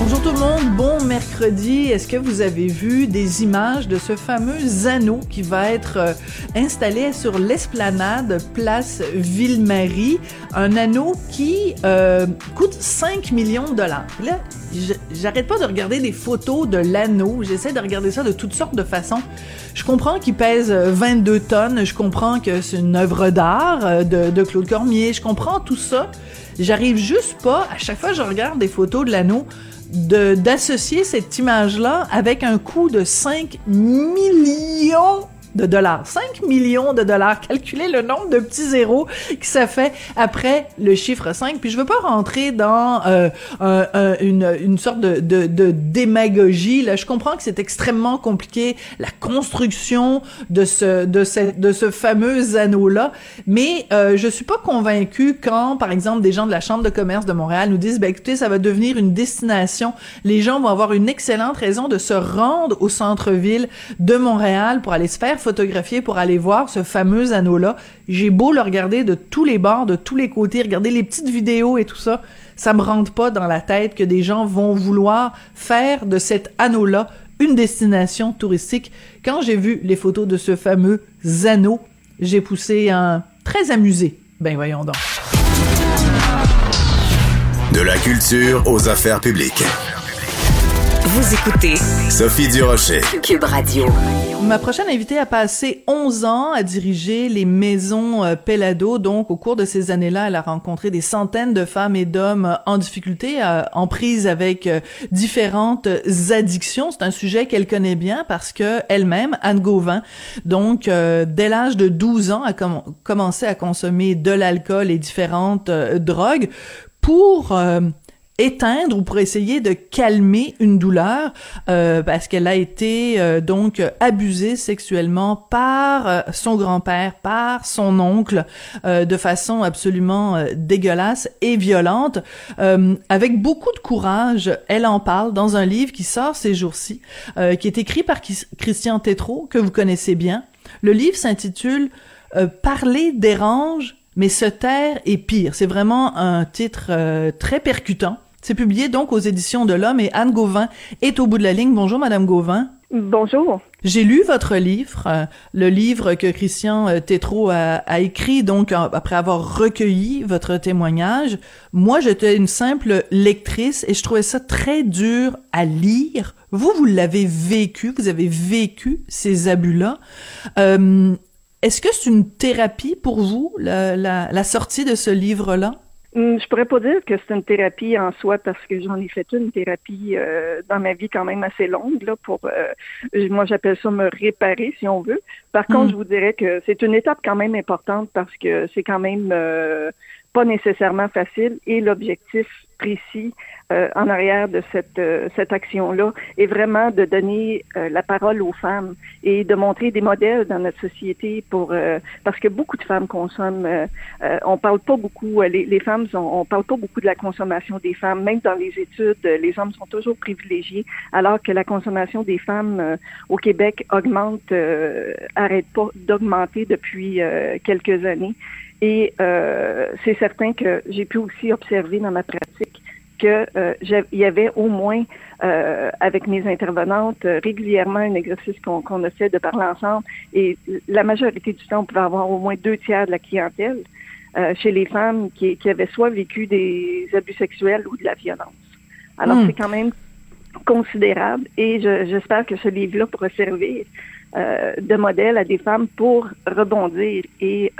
Bonjour tout le monde, bon mercredi. Est-ce que vous avez vu des images de ce fameux anneau qui va être euh, installé sur l'esplanade place Ville-Marie? Un anneau qui euh, coûte 5 millions de dollars. Là, j'arrête pas de regarder des photos de l'anneau. J'essaie de regarder ça de toutes sortes de façons. Je comprends qu'il pèse 22 tonnes. Je comprends que c'est une œuvre d'art euh, de, de Claude Cormier. Je comprends tout ça. J'arrive juste pas, à chaque fois que je regarde des photos de l'anneau, d'associer cette image-là avec un coût de 5 millions de dollars. 5 millions de dollars. Calculez le nombre de petits zéros que ça fait après le chiffre 5. Puis je veux pas rentrer dans euh, une, sorte de, démagogie. Là, je comprends que c'est extrêmement compliqué, la construction de ce, fameux anneau-là. Mais euh, je suis pas convaincue quand, par exemple, des gens de la Chambre de commerce de Montréal nous disent, ben écoutez, ça va devenir une destination. Les gens vont avoir une excellente raison de se rendre au centre-ville de Montréal pour aller se faire photographier pour aller voir ce fameux anneau-là. J'ai beau le regarder de tous les bords, de tous les côtés, regarder les petites vidéos et tout ça, ça me rentre pas dans la tête que des gens vont vouloir faire de cet anneau-là une destination touristique. Quand j'ai vu les photos de ce fameux anneau, j'ai poussé un très amusé. Ben voyons donc. De la culture aux affaires publiques. Vous écoutez Sophie Durocher. Cube Radio. Ma prochaine invitée a passé 11 ans à diriger les maisons euh, Pelado. Donc, au cours de ces années-là, elle a rencontré des centaines de femmes et d'hommes euh, en difficulté, euh, en prise avec différentes addictions. C'est un sujet qu'elle connaît bien parce que elle-même, Anne Gauvin, donc, dès l'âge de 12 ans, a commencé à consommer de l'alcool et différentes drogues pour éteindre ou pour essayer de calmer une douleur euh, parce qu'elle a été euh, donc abusée sexuellement par euh, son grand-père, par son oncle de façon absolument dégueulasse et violente avec beaucoup de courage, elle en parle dans un livre qui sort ces jours-ci qui est écrit par Christian Tétrault que vous connaissez bien. Le livre s'intitule Parler dérange mais se taire est pire. C'est vraiment un titre très percutant. C'est publié donc aux éditions de l'Homme et Anne Gauvin est au bout de la ligne. Bonjour Madame Gauvin. Bonjour. J'ai lu votre livre, euh, le livre que Christian euh, Tétrault a, écrit, donc après avoir recueilli votre témoignage. Moi, j'étais une simple lectrice et je trouvais ça très dur à lire. Vous, vous l'avez vécu, vous avez vécu ces abus-là. Euh, est-ce que c'est une thérapie pour vous, la sortie de ce livre-là? Hum, je pourrais pas dire que c'est une thérapie en soi parce que j'en ai fait une thérapie euh, dans ma vie quand même assez longue là pour euh, moi j'appelle ça me réparer si on veut. Par contre, hum. je vous dirais que c'est une étape quand même importante parce que c'est quand même euh, pas nécessairement facile et l'objectif précis euh, en arrière de cette, euh, cette action-là est vraiment de donner euh, la parole aux femmes et de montrer des modèles dans notre société pour parce que beaucoup de femmes consomment. on parle pas beaucoup les, les femmes on, on, parle pas beaucoup de la consommation des femmes même dans les études les hommes sont toujours privilégiés alors que la consommation des femmes au Québec augmente arrête pas d'augmenter depuis quelques années et c'est certain que j'ai pu aussi observer dans ma pratique qu'il euh, y avait au moins euh, avec mes intervenantes euh, régulièrement un exercice qu'on a fait de parler ensemble et la majorité du temps on pouvait avoir au moins deux tiers de la clientèle chez les femmes qui, qui, avaient soit vécu des abus sexuels ou de la violence. Alors hmm. c'est quand même considérable et j'espère que ce livre-là pourra servir de modèle à des femmes pour rebondir et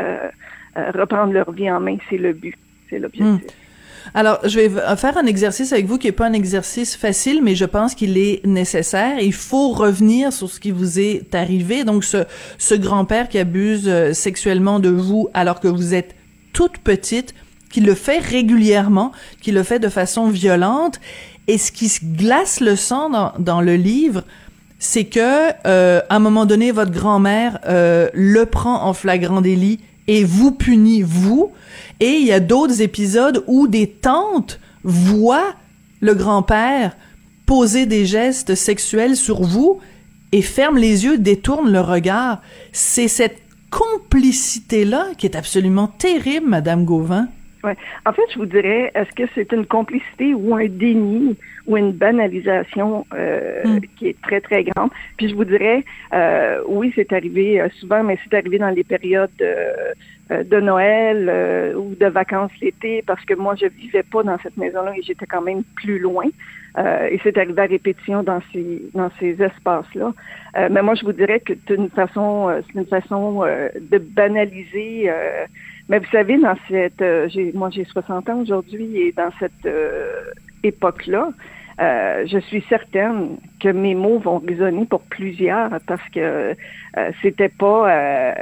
reprendre leur vie en main. C'est le but, c'est l'objectif. Hmm. Alors, je vais faire un exercice avec vous qui est pas un exercice facile, mais je pense qu'il est nécessaire. Il faut revenir sur ce qui vous est arrivé. Donc, ce, ce grand-père qui abuse euh, sexuellement de vous alors que vous êtes toute petite, qui le fait régulièrement, qui le fait de façon violente. Et ce qui glace le sang dans, dans le livre, c'est que euh, à un moment donné, votre grand-mère euh, le prend en flagrant délit et vous punit, vous. Et il y a d'autres épisodes où des tantes voient le grand-père poser des gestes sexuels sur vous et ferment les yeux, détournent le regard. C'est cette complicité-là qui est absolument terrible, Madame Gauvin. Ouais. En fait, je vous dirais, est-ce que c'est une complicité ou un déni ou une banalisation euh, hmm. qui est très, très grande? Puis je vous dirais, euh, oui, c'est arrivé euh, souvent, mais c'est arrivé dans les périodes de Noël ou de vacances l'été, parce que moi, je vivais pas dans cette maison-là et j'étais quand même plus loin. et c'est arrivé à répétition dans ces, dans ces espaces-là. mais moi, je vous dirais que c'est une façon, c'est une façon de banaliser mais vous savez, dans cette, euh, moi j'ai 60 ans aujourd'hui et dans cette euh, époque-là, euh, je suis certaine que mes mots vont résonner pour plusieurs parce que c'était pas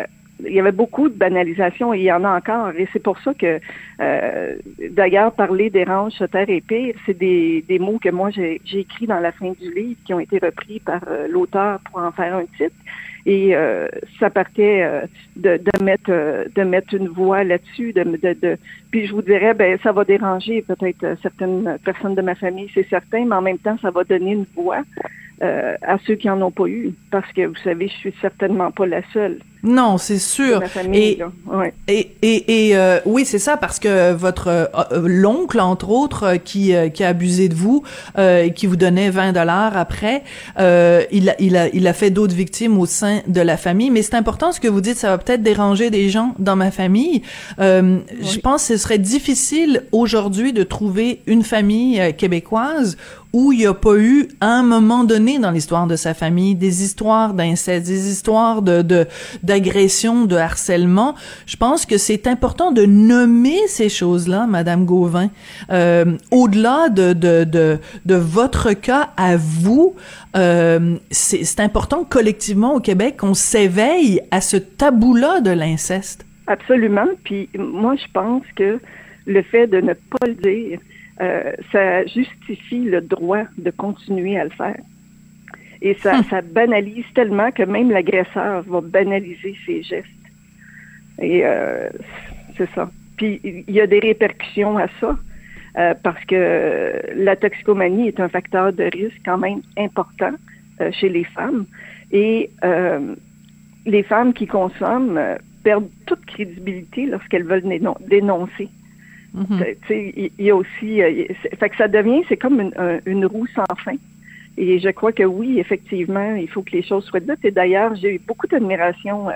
il y avait beaucoup de banalisation et il y en a encore. Et c'est pour ça que, d'ailleurs, parler dérange, taire et pire, c'est des, des mots que moi j'ai, écrits dans la fin du livre qui ont été repris par l'auteur pour en faire un titre. Et euh, ça partait euh, de, de, mettre euh, de mettre une voix là-dessus. De, de, de, puis je vous dirais, ben ça va déranger peut-être certaines personnes de ma famille, c'est certain, mais en même temps, ça va donner une voix à ceux qui en ont pas eu, parce que vous savez, je suis certainement pas la seule. Non, c'est sûr. et, et, et, et euh, oui, c'est ça parce que votre euh, euh, l'oncle entre autres qui qui a abusé de vous et qui vous donnait 20 dollars après, il a il a il a fait d'autres victimes au sein de la famille. Mais c'est important ce que vous dites. Ça va peut-être déranger des gens dans ma famille. Je pense que ce serait difficile aujourd'hui de trouver une famille québécoise où il n'y a pas eu, à un moment donné dans l'histoire de sa famille, des histoires d'inceste, des histoires de, d'agression, de harcèlement. Je pense que c'est important de nommer ces choses-là, Madame Gauvin. Euh, au-delà de, de, de, de, votre cas à vous, euh, c'est important collectivement au Québec qu'on s'éveille à ce tabou-là de l'inceste. Absolument. Puis moi, je pense que le fait de ne pas le dire, euh, ça justifie le droit de continuer à le faire. Et ça, hum. ça banalise tellement que même l'agresseur va banaliser ses gestes. Et euh, c'est ça. Puis il y a des répercussions à ça. Euh, parce que la toxicomanie est un facteur de risque quand même important euh, chez les femmes. Et les femmes qui consomment perdent toute crédibilité lorsqu'elles veulent dénoncer. Mm-hmm. Il y, a aussi, fait que ça devient, c'est comme une, une roue sans fin. Et je crois que oui, effectivement, il faut que les choses soient dites. Et d'ailleurs, j'ai eu beaucoup d'admiration euh,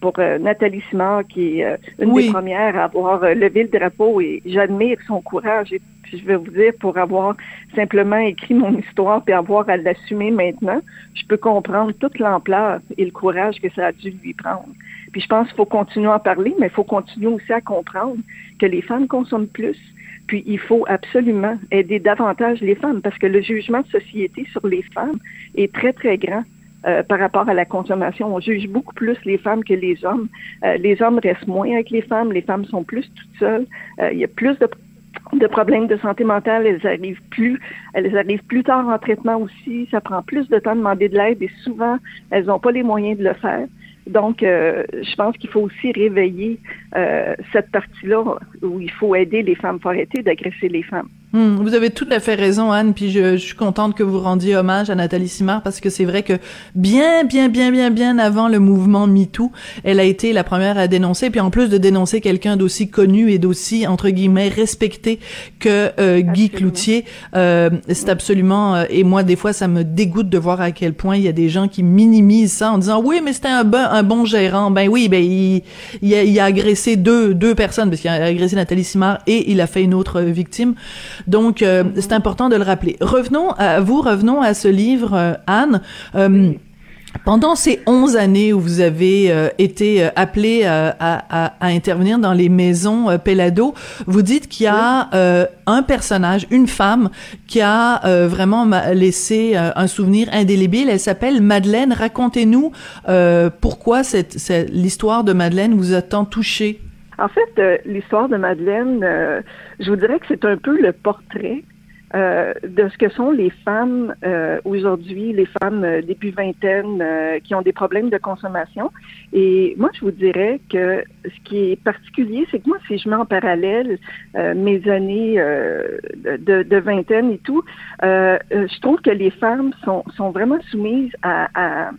pour euh, Nathalie Simard, qui est euh, une des premières à avoir levé le drapeau et j'admire son courage. Et je vais vous dire, pour avoir simplement écrit mon histoire et avoir à l'assumer maintenant, je peux comprendre toute l'ampleur et le courage que ça a dû lui prendre. Puis je pense qu'il faut continuer à en parler, mais il faut continuer aussi à comprendre que les femmes consomment plus, puis il faut absolument aider davantage les femmes parce que le jugement de société sur les femmes est très, très grand. Euh, par rapport à la consommation. On juge beaucoup plus les femmes que les hommes. Euh, les hommes restent moins avec les femmes, les femmes sont plus toutes seules. Euh, il y a plus de, de, problèmes de santé mentale, elles arrivent plus, elles arrivent plus tard en traitement aussi. Ça prend plus de temps de demander de l'aide et souvent elles n'ont pas les moyens de le faire. Donc, euh, je pense qu'il faut aussi réveiller euh, cette partie-là où il faut aider les femmes, arrêter d'agresser les femmes. Hmm, vous avez tout à fait raison, Anne. Puis je, je, suis contente que vous rendiez hommage à Nathalie Simard parce que c'est vrai que bien, bien, bien, bien, bien avant le mouvement MeToo, elle a été la première à dénoncer. Puis en plus de dénoncer quelqu'un d'aussi connu et d'aussi entre guillemets respecté que euh, Guy Cloutier, euh, c'est absolument. Euh, et moi, des fois, ça me dégoûte de voir à quel point il y a des gens qui minimisent ça en disant oui, mais c'était un bon, un bon gérant. Ben oui, ben il, il, a, il a agressé deux, deux personnes parce qu'il a agressé Nathalie Simard et il a fait une autre victime. Donc, euh, c'est important de le rappeler. Revenons à vous, revenons à ce livre, euh, Anne. Euh, pendant ces onze années où vous avez été appelé à, à, intervenir dans les maisons Pelado, vous dites qu'il y a un personnage, une femme, qui a vraiment laissé un souvenir indélébile. Elle s'appelle Madeleine. Racontez-nous pourquoi cette, l'histoire de Madeleine vous a tant touché. En fait, l'histoire de Madeleine, je vous dirais que c'est un peu le portrait euh, de ce que sont les femmes euh, aujourd'hui, les femmes euh, début vingtaine qui ont des problèmes de consommation. Et moi, je vous dirais que ce qui est particulier, c'est que moi, si je mets en parallèle mes années de, de, vingtaine et tout, je trouve que les femmes sont, sont vraiment soumises à, à,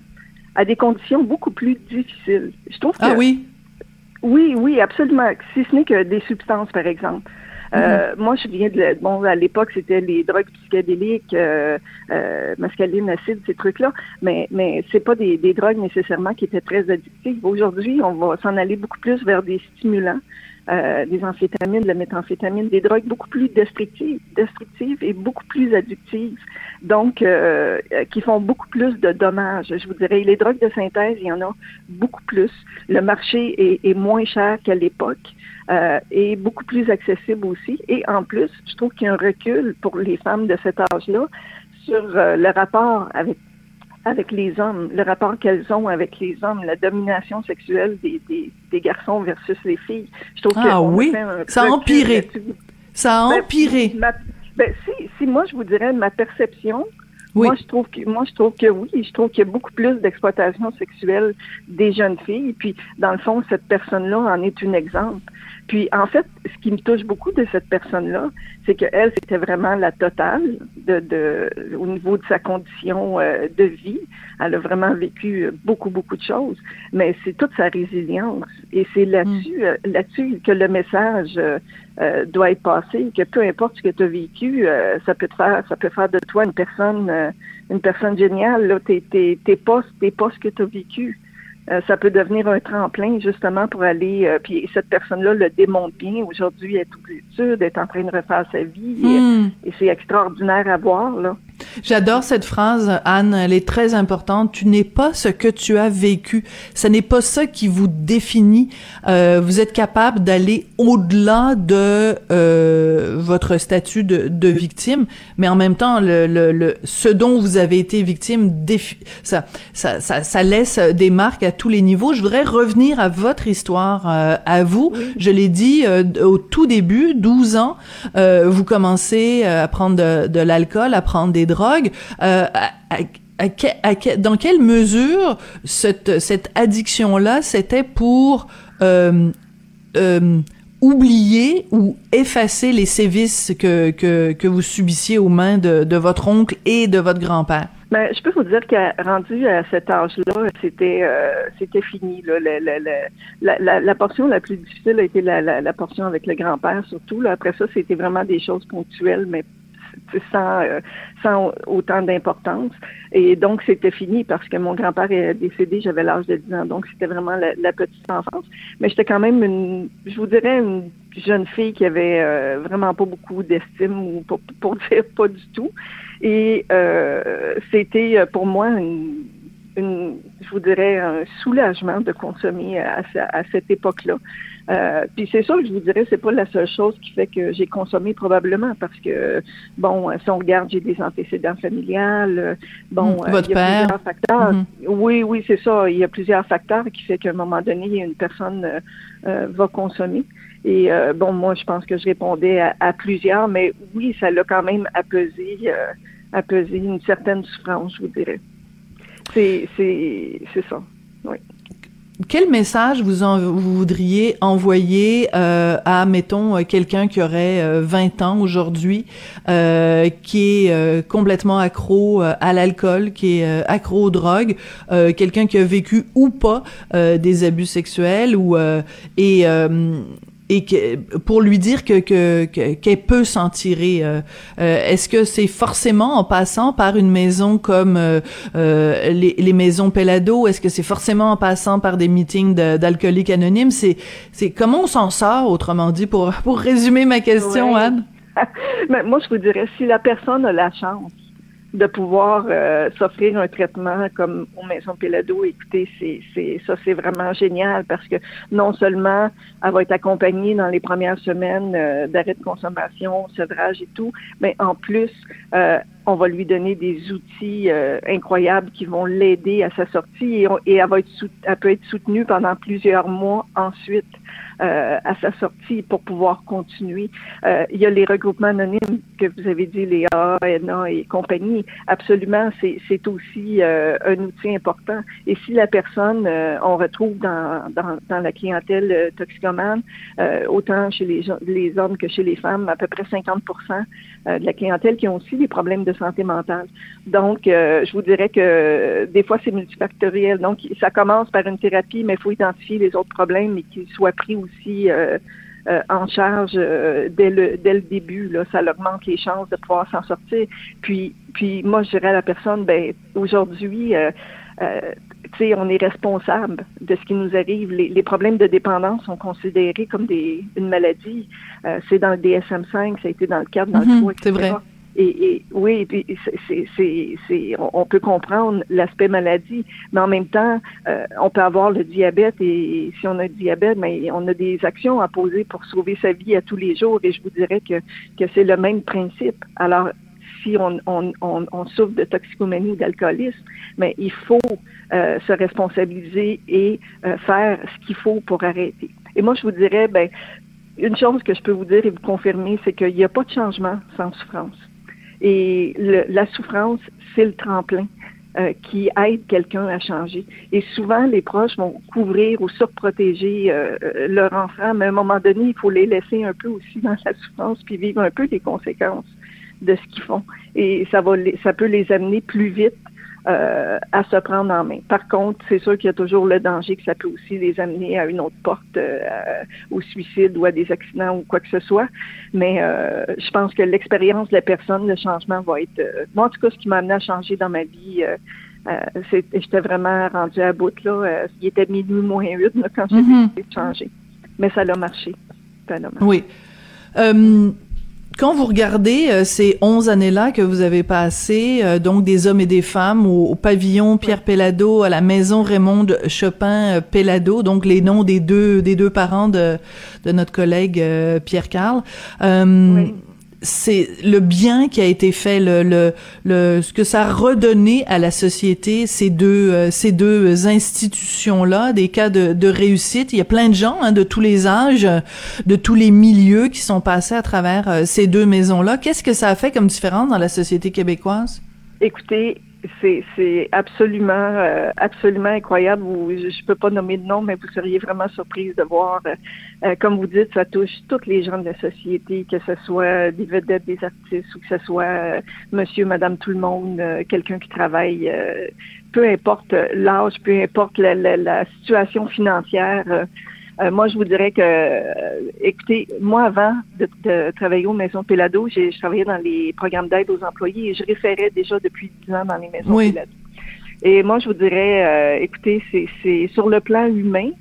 à, des conditions beaucoup plus difficiles. Je trouve ah oui? Oui, oui, absolument. Si ce n'est que des substances, par exemple. Euh, mhm. moi, je viens de bon à l'époque c'était les drogues psychédéliques, euh, euh, mascaline, acide, ces trucs-là, mais mais c'est pas des, des, drogues nécessairement qui étaient très addictives. Aujourd'hui, on va s'en aller beaucoup plus vers des stimulants. Euh, des amphétamines, de la méthamphétamine, des drogues beaucoup plus destructives, destructives et beaucoup plus addictives, donc euh, qui font beaucoup plus de dommages. Je vous dirais, les drogues de synthèse, il y en a beaucoup plus. Le marché est, est moins cher qu'à l'époque euh, et beaucoup plus accessible aussi. Et en plus, je trouve qu'il y a un recul pour les femmes de cet âge-là sur euh, le rapport avec avec les hommes, le rapport qu'elles ont avec les hommes, la domination sexuelle des, des, des garçons versus les filles. Je trouve ah oui, ça a empiré. Ça a ben, empiré. ben, si, si moi je vous dirais ma perception, Moi, je trouve que moi, je trouve que oui. Je trouve qu'il y a beaucoup plus d'exploitation sexuelle des jeunes filles. Puis, dans le fond, cette personne-là en est un exemple. Puis, en fait, ce qui me touche beaucoup de cette personne-là, c'est qu'elle, c'était vraiment la totale de, de, au niveau de sa condition euh, de vie. Elle a vraiment vécu beaucoup, beaucoup de choses, mais c'est toute sa résilience. Et c'est là-dessus, mm. euh, là-dessus que le message euh, doit être passé, que peu importe ce que tu as vécu, ça peut te faire, ça peut faire de toi une personne, une personne géniale. Là, t'es, t'es, t'es pas, t'es pas ce que tu as vécu. Euh, ça peut devenir un tremplin justement pour aller. Euh, puis cette personne-là le démontre bien. Aujourd'hui, elle est toute étude, est en train de refaire sa vie hmm. et, c'est extraordinaire à voir là. J'adore cette phrase, Anne. Elle est très importante. Tu n'es pas ce que tu as vécu. Ce n'est pas ça qui vous définit. Euh, vous êtes capable d'aller au-delà de euh, votre statut de, de, victime, mais en même temps, le, le, le, ce dont vous avez été victime, ça, ça, ça, ça, laisse des marques à tous les niveaux. Je voudrais revenir à votre histoire, euh, à vous. Je l'ai dit euh, au tout début, 12 ans, euh, vous commencez à prendre de, de l'alcool, à prendre des drogue, euh, dans quelle mesure cette, addiction-là, c'était pour euh, euh, oublier ou effacer les sévices que, vous subissiez aux mains de, votre oncle et de votre grand-père? Ben, je peux vous dire qu'à rendu à cet âge-là, c'était fini. La, portion la plus difficile a été la, portion avec le grand-père, surtout. Après ça, c'était vraiment des choses ponctuelles, mais sans, euh, sans autant d'importance. Et donc, c'était fini parce que mon grand-père est décédé, j'avais l'âge de 10 ans. Donc, c'était vraiment la, petite enfance. Mais j'étais quand même une, je vous dirais, une jeune fille qui avait euh, vraiment pas beaucoup d'estime ou pour, pour, dire pas du tout. Et euh, c'était pour moi une, je vous dirais, un soulagement de consommer à cette époque-là. Euh, puis c'est sûr que je vous dirais, c'est pas la seule chose qui fait que j'ai consommé probablement parce que bon, si on regarde, j'ai des antécédents familiales. Bon, hmm. Votre il y a père. plusieurs facteurs. Hmm. Oui, oui, c'est ça. Il y a plusieurs facteurs qui fait qu'à un moment donné, une personne euh, euh, va consommer. Et bon, moi, je pense que je répondais à, à plusieurs, mais oui, ça l'a quand même apaisé, apaisé une certaine souffrance, je vous dirais. C'est, c'est, c'est ça. Oui quel message vous, en, vous voudriez envoyer euh, à, mettons, euh, quelqu'un qui aurait 20 euh, ans aujourd'hui, euh, qui est euh, complètement accro à l'alcool, qui est accro aux drogues, quelqu'un qui a vécu ou pas des abus sexuels ou et et que, pour lui dire que qu'elle peut s'en tirer. Euh, euh, est-ce que c'est forcément en passant par une maison comme euh, les, les, maisons Pelado? Est-ce que c'est forcément en passant par des meetings d'alcooliques anonymes? C'est c'est comment on s'en sort autrement dit pour pour résumer ma question, Anne? Mais moi, je vous dirais si la personne a la chance de pouvoir euh, s'offrir un traitement comme aux maisons Pelado, écoutez, c'est, c'est ça c'est vraiment génial parce que non seulement elle va être accompagnée dans les premières semaines euh, d'arrêt de consommation, sevrage et tout, mais en plus euh, on va lui donner des outils euh, incroyables qui vont l'aider à sa sortie et, et elle, va être elle peut être soutenue pendant plusieurs mois ensuite euh, à sa sortie pour pouvoir continuer. Euh, il y a les regroupements anonymes que vous avez dit, les ANA et compagnie. Absolument, c'est aussi euh, un outil important. Et si la personne, on retrouve dans, dans, dans, la clientèle toxicomane, autant chez les, les hommes que chez les femmes, à peu près 50 de la clientèle qui ont aussi des problèmes de santé mentale. Donc, je vous dirais que des fois, c'est multifactoriel. Donc, ça commence par une thérapie, mais il faut identifier les autres problèmes et qu'ils soient pris aussi euh, euh, en charge euh, dès, le, dès le début. Là, ça augmente les chances de pouvoir s'en sortir. Puis, puis moi, je dirais à la personne, ben aujourd'hui, sais, on est responsable de ce qui nous arrive. Les, les, problèmes de dépendance sont considérés comme des, une maladie. c'est dans le DSM-5, ça a été dans le cadre, dans mm C'est vrai. Et, oui, on peut comprendre l'aspect maladie, mais en même temps, euh, on peut avoir le diabète et si on a le diabète, mais on a des actions à poser pour sauver sa vie à tous les jours. Et je vous dirais que, que c'est le même principe. Alors, si on, on, on, souffre de toxicomanie ou d'alcoolisme, mais il faut euh, se responsabiliser et euh, faire ce qu'il faut pour arrêter. Et moi, je vous dirais, ben, une chose que je peux vous dire et vous confirmer, c'est qu'il n'y a pas de changement sans souffrance. Et la souffrance, c'est le tremplin. Euh, qui aide quelqu'un à changer. Et souvent, les proches vont couvrir ou surprotéger euh, euh, leur enfant, mais à un moment donné, il faut les laisser un peu aussi dans la souffrance, puis vivre un peu les conséquences de ce qu'ils font. Et ça va, ça peut les amener plus vite euh, à se prendre en main. Par contre, c'est sûr qu'il y a toujours le danger que ça peut aussi les amener à une autre porte, euh, au suicide ou à des accidents ou quoi que ce soit. Mais euh, je pense que l'expérience de la personne, le changement va être... moi, en tout cas, ce qui m'a amené à changer dans ma vie... j'étais vraiment rendue à bout là. il était minuit moins huit quand j'ai mm-hmm. décidé de changer. Mais ça a marché. Ça a marché. Oui. Quand vous regardez euh, ces 11 années-là que vous avez passées, euh, donc des hommes et des femmes au, pavillon Pierre Pellado, à la maison Raymond Chopin euh, Pellado, donc les noms des deux des deux parents de, de notre collègue Pierre Carl. Oui c'est le bien qui a été fait, le, le, le, ce que ça a redonné à la société, ces deux, euh, ces deux institutions-là, des cas de, de, réussite. Il y a plein de gens hein, de tous les âges, de tous les milieux qui sont passés à travers euh, ces deux maisons-là. Qu'est-ce que ça a fait comme différence dans la société québécoise? Écoutez, c'est absolument euh, absolument incroyable. je ne peux pas nommer de nom, mais vous seriez vraiment surprise de voir, euh, euh, comme vous dites, ça touche tous les gens de la société, que ce soit des vedettes, des artistes, ou que ce soit monsieur, madame, tout le monde, quelqu'un qui travaille, peu importe l'âge, peu importe la, la situation financière. Euh, moi, je vous dirais que, euh, écoutez, moi, avant de, travailler aux maisons Pelado, j'ai travaillé dans les programmes d'aide aux employés et je référais déjà depuis 10 ans dans les maisons oui. Et moi, je vous dirais, euh, écoutez, c'est sur le plan humain,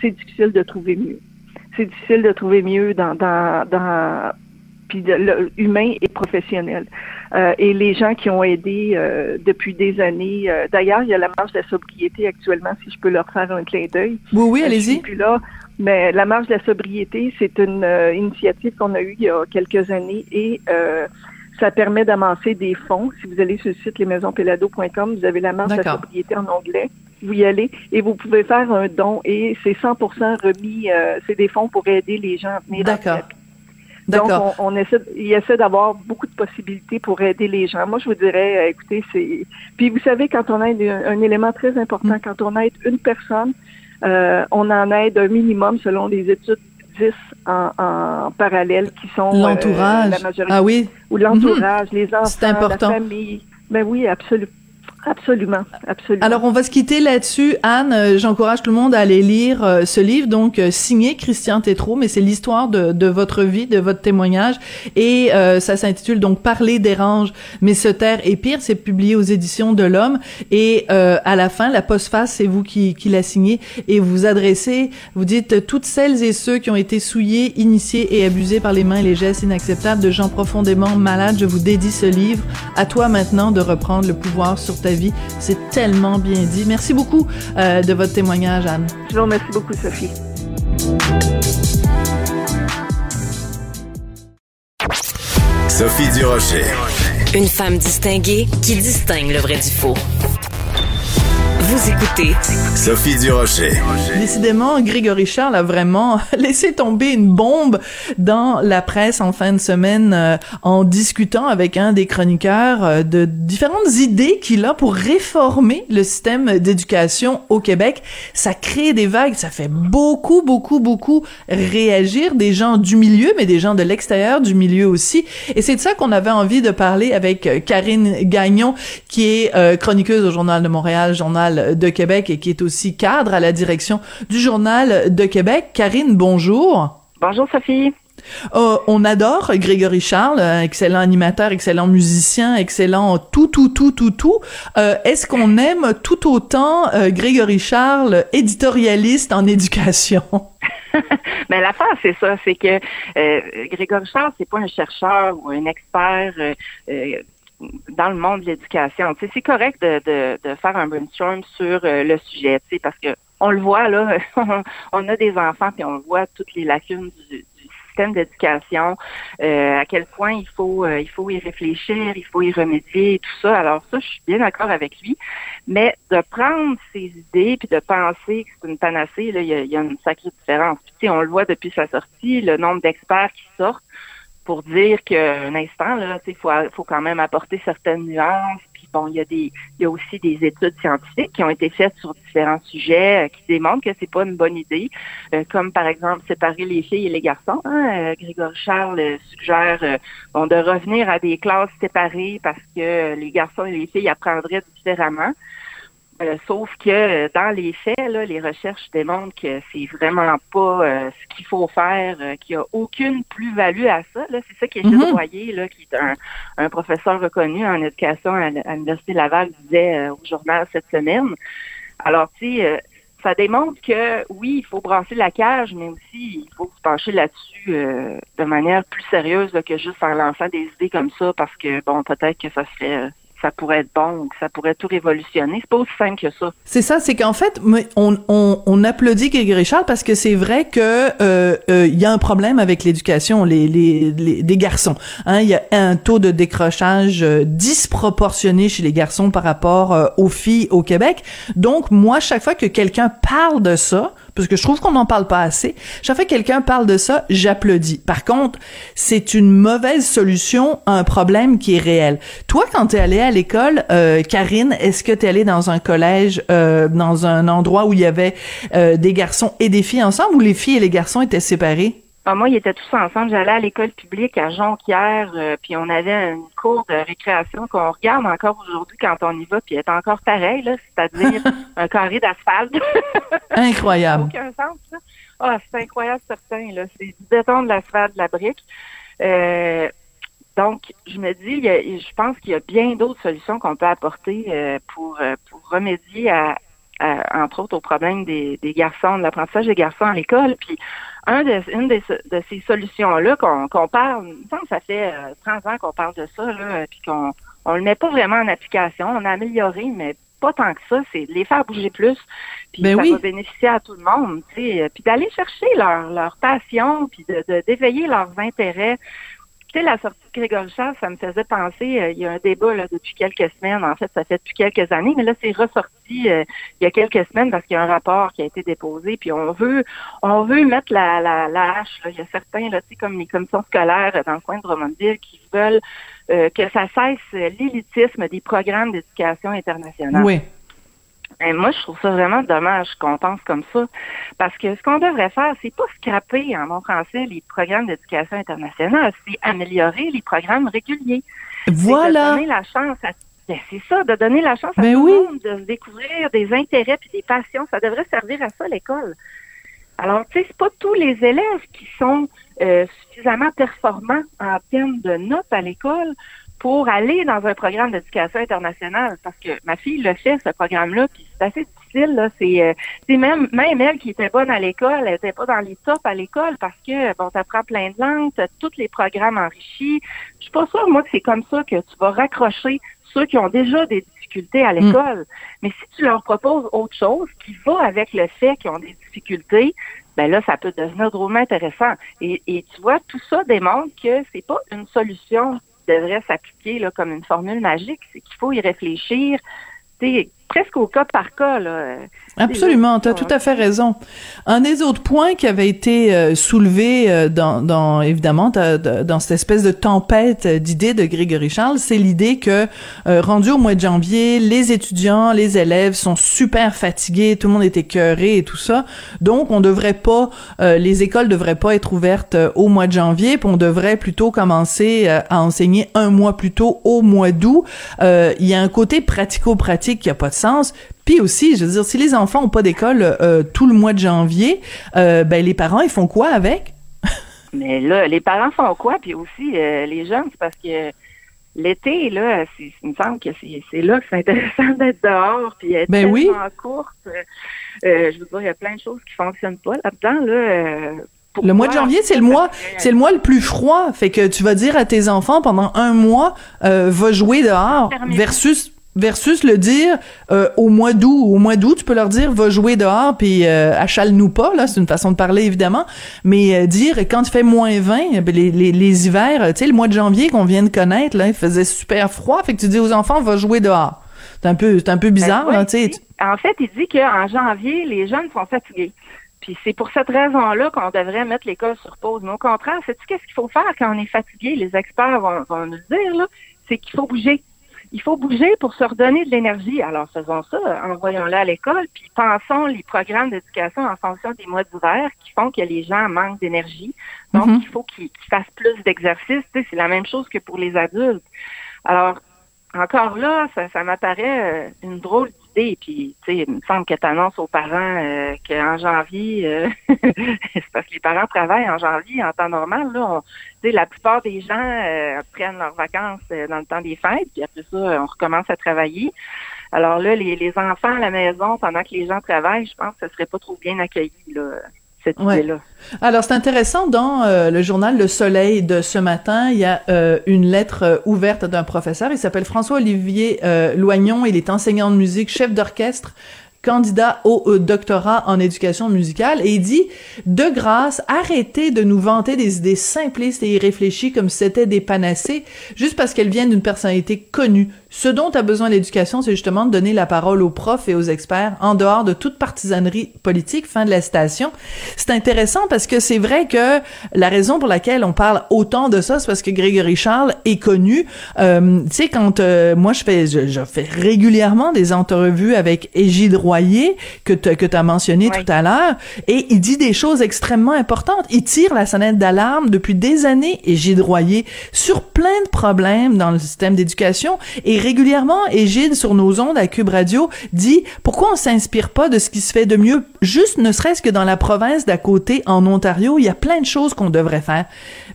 c'est difficile de trouver mieux. C'est difficile de trouver mieux dans, dans, dans puis le, humain et professionnel. Euh, et les gens qui ont aidé euh, depuis des années. Euh, d'ailleurs, il y a la marche de la sobriété actuellement, si je peux leur faire un clin d'œil. Oui, oui, allez-y. Puis là, mais la marche de la sobriété, c'est une initiative qu'on a eue il y a quelques années et ça permet d'amasser des fonds. Si vous allez sur le site lesmaisonspelado.com, vous avez la marche de la sobriété en anglais. Vous y allez et vous pouvez faire un don et c'est 100% remis. c'est des fonds pour aider les gens à venir D'accord. Donc, on, on, essaie, il essaie d'avoir beaucoup de possibilités pour aider les gens. Moi, je vous dirais, euh, écoutez, c'est. Puis vous savez, quand on aide un, élément très important, mm. quand on aide une personne, euh, on en aide un minimum selon les études 10 en, en parallèle qui sont euh, l'entourage. la majorité. Ah oui. Ou l'entourage, mm-hmm. les enfants, important. la famille. Ben oui, absolument. Absolument, absolument. Alors on va se quitter là-dessus. Anne, euh, j'encourage tout le monde à aller lire euh, ce livre, donc euh, signé Christian Tétrault, mais c'est l'histoire de, de, votre vie, de votre témoignage, et ça s'intitule donc Parler dérange, mais se taire est pire. C'est publié aux éditions de l'Homme, et à la fin, la postface, c'est vous qui, qui l'a signé, et vous adressez, vous dites toutes celles et ceux qui ont été souillés, initiés et abusés par les mains et les gestes inacceptables de gens profondément malades, je vous dédie ce livre. À toi maintenant de reprendre le pouvoir sur ta vie. C'est tellement bien dit. Merci beaucoup euh, de votre témoignage, Anne. Je vous remercie beaucoup, Sophie. Sophie Durocher. Une femme distinguée qui distingue le vrai du faux. Vous écoutez Sophie Durocher. Décidément, Grégory Charles a vraiment laissé tomber une bombe dans la presse en fin de semaine euh, en discutant avec un des chroniqueurs euh, de différentes idées qu'il a pour réformer le système d'éducation au Québec. Ça crée des vagues, ça fait beaucoup, beaucoup, beaucoup réagir des gens du milieu, mais des gens de l'extérieur du milieu aussi. Et c'est de ça qu'on avait envie de parler avec euh, Karine Gagnon, qui est chroniqueuse au Journal de Montréal, Journal de Québec et qui est aussi cadre à la direction du Journal de Québec. Karine, bonjour. Bonjour Sophie. Euh, on adore Grégory Charles, excellent animateur, excellent musicien, excellent tout, tout, tout, tout, tout. Euh, est-ce qu'on aime tout autant euh, Grégory Charles, éditorialiste en éducation? Mais l'affaire, c'est ça, c'est que Grégory Charles, c'est pas un chercheur ou un expert dans le monde de l'éducation. Tu sais, c'est correct de, de, de, faire un brainstorm sur euh, le sujet, tu sais, parce que on le voit là, on a des enfants puis on voit toutes les lacunes du, système d'éducation, euh, à quel point il faut euh, il faut y réfléchir, il faut y remédier tout ça. Alors ça, je suis bien d'accord avec lui, mais de prendre ces idées puis de penser que c'est une panacée, là, il y y a une sacrée différence. Puis, tu sais, on le voit depuis sa sortie, le nombre d'experts qui sortent pour dire qu'un instant, là, il faut, faut quand même apporter certaines nuances. Puis bon, il y a des, il y a aussi des études scientifiques qui ont été faites sur différents sujets euh, qui démontrent que c'est pas une bonne idée, euh, comme par exemple séparer les filles et les garçons. Hein. Euh, Grégory Charles suggère bon, de revenir à des classes séparées parce que les garçons et les filles apprendraient différemment. Euh, sauf que euh, dans les faits, là, les recherches démontrent que c'est vraiment pas euh, ce qu'il faut faire, qu'il n'y a aucune plus-value à ça. Là. C'est ça qui est mm là, qui est un, un, professeur reconnu en éducation à, l'Université Laval, disait au journal cette semaine. Alors, tu sais, ça démontre que oui, il faut brasser la cage, mais aussi il faut se pencher là-dessus de manière plus sérieuse que juste en lançant des idées comme ça, parce que bon, peut-être que ça serait ça pourrait être bon ça pourrait tout révolutionner. C'est pas aussi simple que ça. C'est ça, c'est qu'en fait, on, on, on applaudit Grégory Charles parce que c'est vrai que euh, euh, il y a un problème avec l'éducation les, les, les, des garçons. Hein, il y a un taux de décrochage euh, disproportionné chez les garçons par rapport aux filles au Québec. Donc moi, chaque fois que quelqu'un parle de ça, parce que je trouve qu'on n'en parle pas assez. Chaque fois que quelqu'un parle de ça, j'applaudis. Par contre, c'est une mauvaise solution à un problème qui est réel. Toi, quand tu es allée à l'école, euh, Karine, est-ce que tu es allée dans un collège, euh, dans un endroit où il y avait euh, des garçons et des filles ensemble, ou les filles et les garçons étaient séparés? Ah, moi, ils étaient tous ensemble. J'allais à l'école publique à Jonquière, euh, puis on avait une cour de récréation qu'on regarde encore aujourd'hui quand on y va, puis elle est encore pareil, là, c'est-à-dire un carré d'asphalte. incroyable. Aucun sens, ça. Ah, c'est incroyable, certain, là. C'est du béton, de l'asphalte, de la brique. Euh, donc, je me dis, je pense qu'il y a bien d'autres solutions qu'on peut apporter euh, pour, pour remédier à, entre autres, au problème des, des garçons, de l'apprentissage des garçons à l'école. Puis, un de, une de, ces solutions-là qu'on parle, ça fait 30 euh, ans qu'on parle de ça, là, puis qu'on on le met pas vraiment en application. On a amélioré, mais pas tant que ça. C'est de les faire bouger plus, puis ben ça va bénéficier à tout le monde. Puis d'aller chercher leur, leur passion, puis de d'éveiller leurs intérêts la sortie de Grégory Charles, ça me faisait penser, euh, il y a un débat là, depuis quelques semaines, en fait, ça fait depuis quelques années, mais là, c'est ressorti euh, il y a quelques semaines parce qu'il y a un rapport qui a été déposé, puis on veut on veut mettre la, la, la hache. Là. Il y a certains, là, comme les commissions scolaires dans le coin de Drummondville, qui veulent euh, que ça cesse l'élitisme des programmes d'éducation internationale. Oui. Ben, moi, je trouve ça vraiment dommage qu'on pense comme ça. Parce que ce qu'on devrait faire, c'est pas scraper en bon français les programmes d'éducation internationale, c'est améliorer les programmes réguliers. Voilà. De donner la chance à ben, c'est ça, de donner la chance à ben tout le monde de découvrir des intérêts et des passions. Ça devrait servir à ça, l'école. Alors, tu sais, c'est pas tous les élèves qui sont euh, suffisamment performants en termes de notes à l'école pour aller dans un programme d'éducation internationale parce que ma fille le fait ce programme-là puis c'est assez difficile là. C'est euh, même même elle qui était bonne à l'école elle était pas dans les tops à l'école parce que bon t'apprends plein de langues t'as tous les programmes enrichis. Je suis pas sûre moi que c'est comme ça que tu vas raccrocher ceux qui ont déjà des difficultés à l'école. Mais si tu leur proposes autre chose qui va avec le fait qu'ils ont des difficultés ben là, ça peut devenir drôlement intéressant. Et, et tu vois, tout ça démontre que c'est pas une solution devrait s'appliquer là, comme une formule magique, c'est qu'il faut y réfléchir presque au cas par cas. Là. Absolument, tu as tout à fait raison. Un des autres points qui avait été euh, soulevé euh, dans, dans, évidemment dans cette espèce de tempête d'idées de Grégory Charles, c'est l'idée que euh, rendu au mois de janvier, les étudiants, les élèves sont super fatigués, tout le monde est écœuré et tout ça. Donc on devrait pas les écoles devraient pas être ouvertes au mois de janvier, puis on devrait plutôt commencer à enseigner un mois plus tôt au mois d'août. Il y a un côté pratico-pratique qui a pas de sens. Puis aussi, je veux dire, si les enfants ont pas d'école euh, tout le mois de janvier, euh, ben les parents, ils font quoi avec? Mais là, les parents font quoi? Puis aussi, euh, les jeunes, c'est parce que l'été, là, il me semble que c'est là que c'est intéressant d'être dehors, puis être ben oui. en course. je veux dire, il y a plein de choses qui fonctionnent pas là-dedans, là. le mois de janvier, c'est le mois, c'est le mois le plus froid. Fait que tu vas dire à tes enfants pendant un mois, va jouer dehors versus versus le dire euh, au mois d'août au mois d'août tu peux leur dire va jouer dehors puis euh, achale-nous pas là c'est une façon de parler évidemment mais euh, dire quand il fait moins 20 ben, les, les, les hivers tu sais le mois de janvier qu'on vient de connaître là il faisait super froid fait que tu dis aux enfants va jouer dehors c'est un peu c'est un peu bizarre ben, tu sais en fait il dit qu'en janvier les jeunes sont fatigués puis c'est pour cette raison-là qu'on devrait mettre l'école sur pause. Mais au contraire, sais-tu qu'est-ce qu'il faut faire quand on est fatigué? Les experts vont, vont nous le dire, là. C'est qu'il faut bouger il faut bouger pour se redonner de l'énergie. Alors faisons ça, envoyons-le à l'école, puis pensons les programmes d'éducation en fonction des mois d'hiver qui font que les gens manquent d'énergie. Donc, mhm. il faut qu'ils fassent plus d'exercice. c'est la même chose que pour les adultes. Alors, encore là, ça, ça m'apparaît euh, une drôle d'idée. Puis, tu sais, il me semble que tu annonces aux parents euh, qu'en janvier, euh, c'est parce que les parents travaillent en janvier en temps normal. Là, sais, la plupart des gens prennent leurs vacances dans le temps des fêtes, puis après ça, on recommence à travailler. Alors là, les, les enfants à la maison, pendant que les gens travaillent, je pense que ce serait pas trop bien accueilli. Là. Alors, c'est intéressant, dans euh, le journal Le Soleil de ce matin, il y a euh, une lettre euh, ouverte d'un professeur. Il s'appelle François-Olivier Loignon. Il est enseignant de musique, chef d'orchestre candidat au doctorat en éducation musicale et il dit de grâce arrêtez de nous vanter des idées simplistes et irréfléchies comme si c'était des panacées juste parce qu'elles viennent d'une personnalité connue ce dont a besoin l'éducation, c'est justement de donner la parole aux profs et aux experts en dehors de toute partisanerie politique. Fin de la citation. C'est intéressant parce que c'est vrai que la raison pour laquelle on parle autant de ça, c'est parce que Grégory Charles est connu. Euh, tu sais, quand euh, moi je fais, je, fais régulièrement des entrevues avec Égide Royer que tu que as mentionné tout à l'heure, et il dit des choses extrêmement importantes. Il tire la sonnette d'alarme depuis des années, Égide Royer, sur plein de problèmes dans le système d'éducation et régulièrement, Égide, sur nos ondes à Cube Radio, dit pourquoi on s'inspire pas de ce qui se fait de mieux, juste ne serait-ce que dans la province d'à côté, en Ontario, il y a plein de choses qu'on devrait faire.